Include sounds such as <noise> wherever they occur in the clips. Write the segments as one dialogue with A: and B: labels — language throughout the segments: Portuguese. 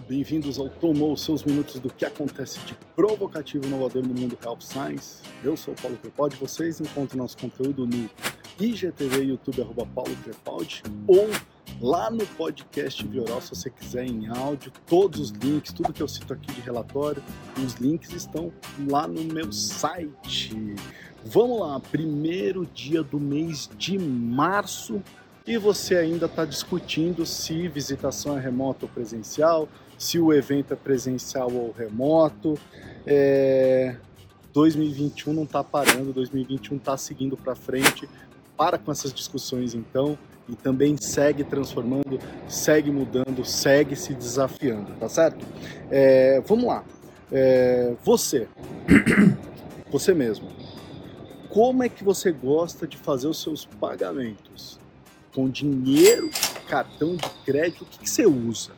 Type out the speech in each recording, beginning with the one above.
A: Bem-vindos ao Tomou seus minutos do que acontece de provocativo inovador no mundo Health Science. Eu sou o Paulo Crepaldi, vocês encontram nosso conteúdo no IGTV, YouTube, arroba Paulo Crepaldi, ou lá no podcast Vioral, se você quiser em áudio, todos os links, tudo que eu cito aqui de relatório, os links estão lá no meu site. Vamos lá, primeiro dia do mês de março e você ainda está discutindo se visitação é remota ou presencial, se o evento é presencial ou remoto. É... 2021 não está parando, 2021 está seguindo para frente. Para com essas discussões então e também segue transformando, segue mudando, segue se desafiando, tá certo? É... vamos lá. É... você, <clears throat> você mesmo, como é que você gosta de fazer os seus pagamentos? Com dinheiro, cartão de crédito, o que, que você usa?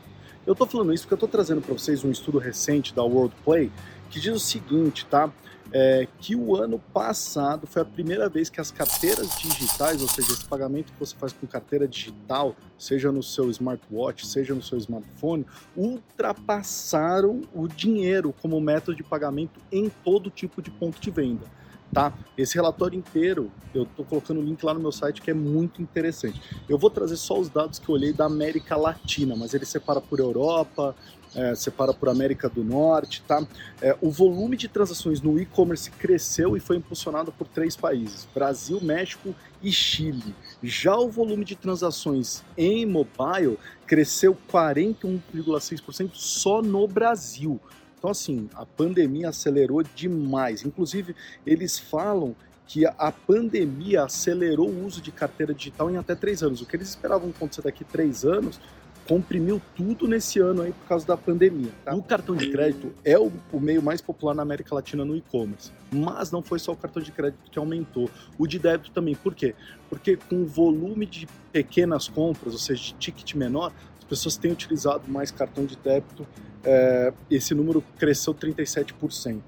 A: Eu estou falando isso porque eu estou trazendo para vocês um estudo recente da World Play que diz o seguinte, tá? É, que o ano passado foi a primeira vez que as carteiras digitais, ou seja, esse pagamento que você faz com carteira digital, seja no seu smartwatch, seja no seu smartphone, ultrapassaram o dinheiro como método de pagamento em todo tipo de ponto de venda tá? Esse relatório inteiro, eu estou colocando o link lá no meu site que é muito interessante. Eu vou trazer só os dados que eu olhei da América Latina, mas ele separa por Europa, é, separa por América do Norte, tá? É, o volume de transações no e-commerce cresceu e foi impulsionado por três países: Brasil, México e Chile. Já o volume de transações em mobile cresceu 41,6% só no Brasil. Então, assim, a pandemia acelerou demais. Inclusive, eles falam que a pandemia acelerou o uso de carteira digital em até três anos. O que eles esperavam acontecer daqui a três anos comprimiu tudo nesse ano aí por causa da pandemia. Tá? O cartão de crédito é o, o, meio mais popular na América Latina no e-commerce, mas não foi só o cartão de crédito que aumentou, o de débito também. Por quê? Porque com o volume de pequenas compras, ou seja, de ticket menor, as pessoas têm utilizado mais cartão de débito é, esse número cresceu 37%.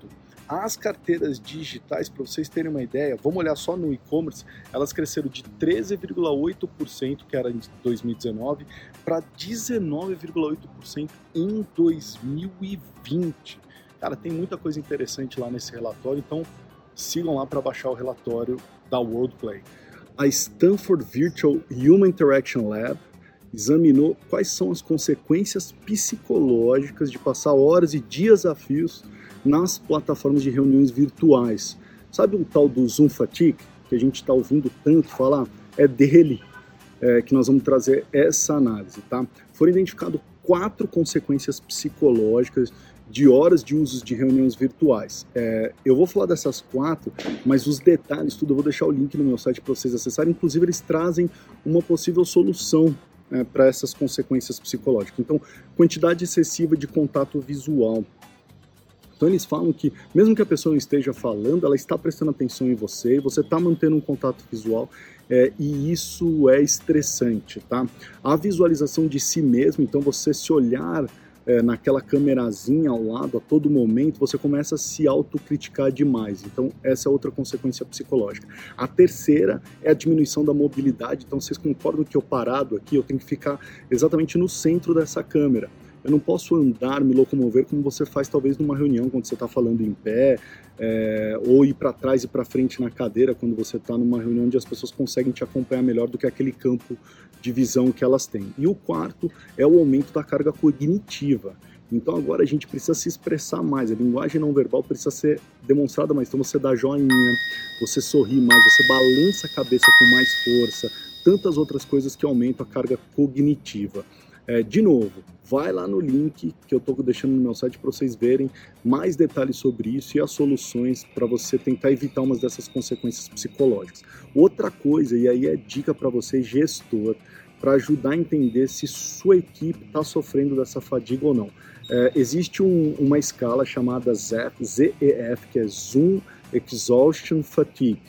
A: As carteiras digitais, para vocês terem uma ideia, vamos olhar só no e-commerce, elas cresceram de 13,8%, que era em 2019, para 19,8% em 2020. Cara, tem muita coisa interessante lá nesse relatório, então sigam lá para baixar o relatório da WorldPlay. A Stanford Virtual Human Interaction Lab examinou quais são as consequências psicológicas de passar horas e dias a fios nas plataformas de reuniões virtuais. Sabe o tal do Zoom Fatigue, que a gente está ouvindo tanto falar? É dele é, que nós vamos trazer essa análise, tá? Foram identificadas quatro consequências psicológicas de horas de usos de reuniões virtuais. É, eu vou falar dessas quatro, mas os detalhes, tudo, eu vou deixar o link no meu site para vocês acessarem. Inclusive, eles trazem uma possível solução é, para essas consequências psicológicas. Então, quantidade excessiva de contato visual. Então eles falam que mesmo que a pessoa não esteja falando, ela está prestando atenção em você, você está mantendo um contato visual é, e isso é estressante, tá? A visualização de si mesmo, então você se olhar é, naquela câmerazinha ao lado a todo momento, você começa a se autocriticar demais. Então, essa é outra consequência psicológica. A terceira é a diminuição da mobilidade. Então, vocês concordam que eu parado aqui, eu tenho que ficar exatamente no centro dessa câmera. Eu não posso andar, me locomover como você faz talvez numa reunião quando você está falando em pé, é, ou ir para trás e para frente na cadeira quando você está numa reunião onde as pessoas conseguem te acompanhar melhor do que aquele campo de visão que elas têm. E o quarto é o aumento da carga cognitiva. Então agora a gente precisa se expressar mais, a linguagem não verbal precisa ser demonstrada mais. Então você dá joinha, você sorri mais, você balança a cabeça com mais força, tantas outras coisas que aumentam a carga cognitiva. É, de novo, vai lá no link que eu estou deixando no meu site para vocês verem mais detalhes sobre isso e as soluções para você tentar evitar umas dessas consequências psicológicas. Outra coisa, e aí é dica para você, gestor, para ajudar a entender se sua equipe está sofrendo dessa fadiga ou não. É, existe um, uma escala chamada ZEF, que é Zoom Exhaustion Fatigue,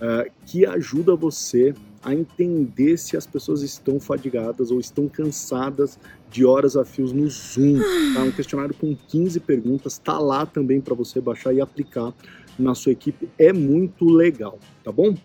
A: é, que ajuda você a entender se as pessoas estão fadigadas ou estão cansadas de horas a fios no Zoom. Tá? Um questionário com 15 perguntas, está lá também para você baixar e aplicar na sua equipe. É muito legal, tá bom?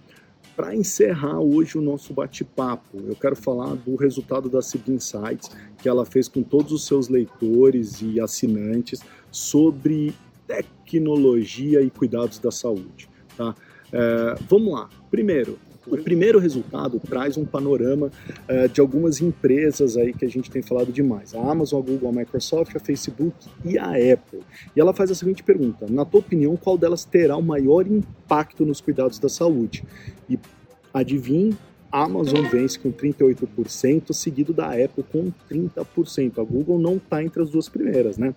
A: para encerrar hoje o nosso bate-papo, eu quero falar do resultado da CB Insights que ela fez com todos os seus leitores e assinantes sobre tecnologia e cuidados da saúde. Tá? É, vamos lá. Primeiro, o primeiro resultado traz um panorama uh, de algumas empresas aí que a gente tem falado demais: a Amazon, a Google, a Microsoft, a Facebook e a Apple. E ela faz a seguinte pergunta: na tua opinião, qual delas terá o maior impacto nos cuidados da saúde? E adivinhe, Amazon vence com 38%, seguido da Apple com 30%. A Google não está entre as duas primeiras, né?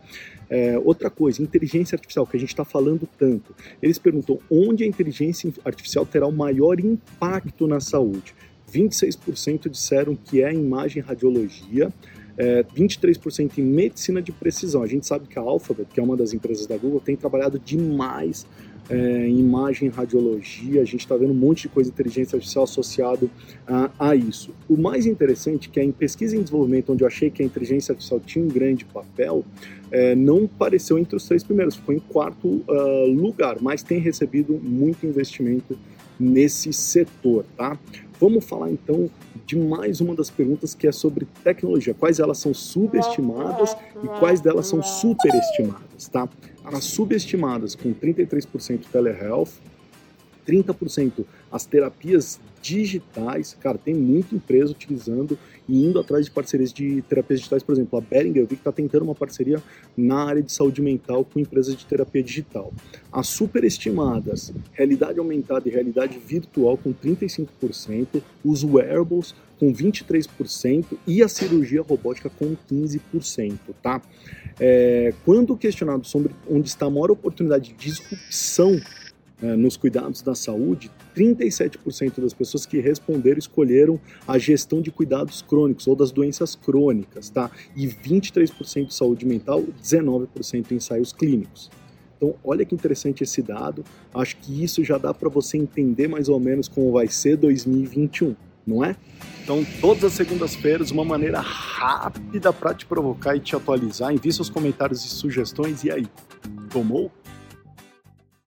A: É, outra coisa, inteligência artificial, que a gente está falando tanto. Eles perguntam onde a inteligência artificial terá o maior impacto na saúde. 26% disseram que é imagem radiologia, é, 23% em medicina de precisão. A gente sabe que a Alphabet, que é uma das empresas da Google, tem trabalhado demais é, imagem, radiologia, a gente está vendo um monte de coisa de inteligência artificial associado a, a, isso. O mais interessante é que em pesquisa e desenvolvimento, onde eu achei que a inteligência artificial tinha um grande papel, é, não apareceu entre os três primeiros, ficou em quarto uh, lugar, mas tem recebido muito investimento nesse setor, tá? Vamos falar então de mais uma das perguntas que é sobre tecnologia. Quais elas são subestimadas e quais delas são superestimadas, tá? As subestimadas com 33% telehealth, 30% as terapias digitais, cara, tem muita empresa utilizando e indo atrás de parcerias de terapias digitais, por exemplo, a Behringer, eu vi que está tentando uma parceria na área de saúde mental com empresas de terapia digital. As superestimadas, realidade aumentada e realidade virtual com 35%, os wearables com 23% e a cirurgia robótica com 15%, tá? É, quando questionado sobre onde está a maior oportunidade de disrupção nos cuidados da saúde, 37% das pessoas que responderam escolheram a gestão de cuidados crônicos ou das doenças crônicas, tá? E 23% de saúde mental, 19% em ensaios clínicos. Então, olha que interessante esse dado. Acho que isso já dá para você entender mais ou menos como vai ser 2021, não é? Então, todas as segundas-feiras, uma maneira rápida para te provocar e te atualizar. Envie seus comentários e sugestões. E aí, tomou?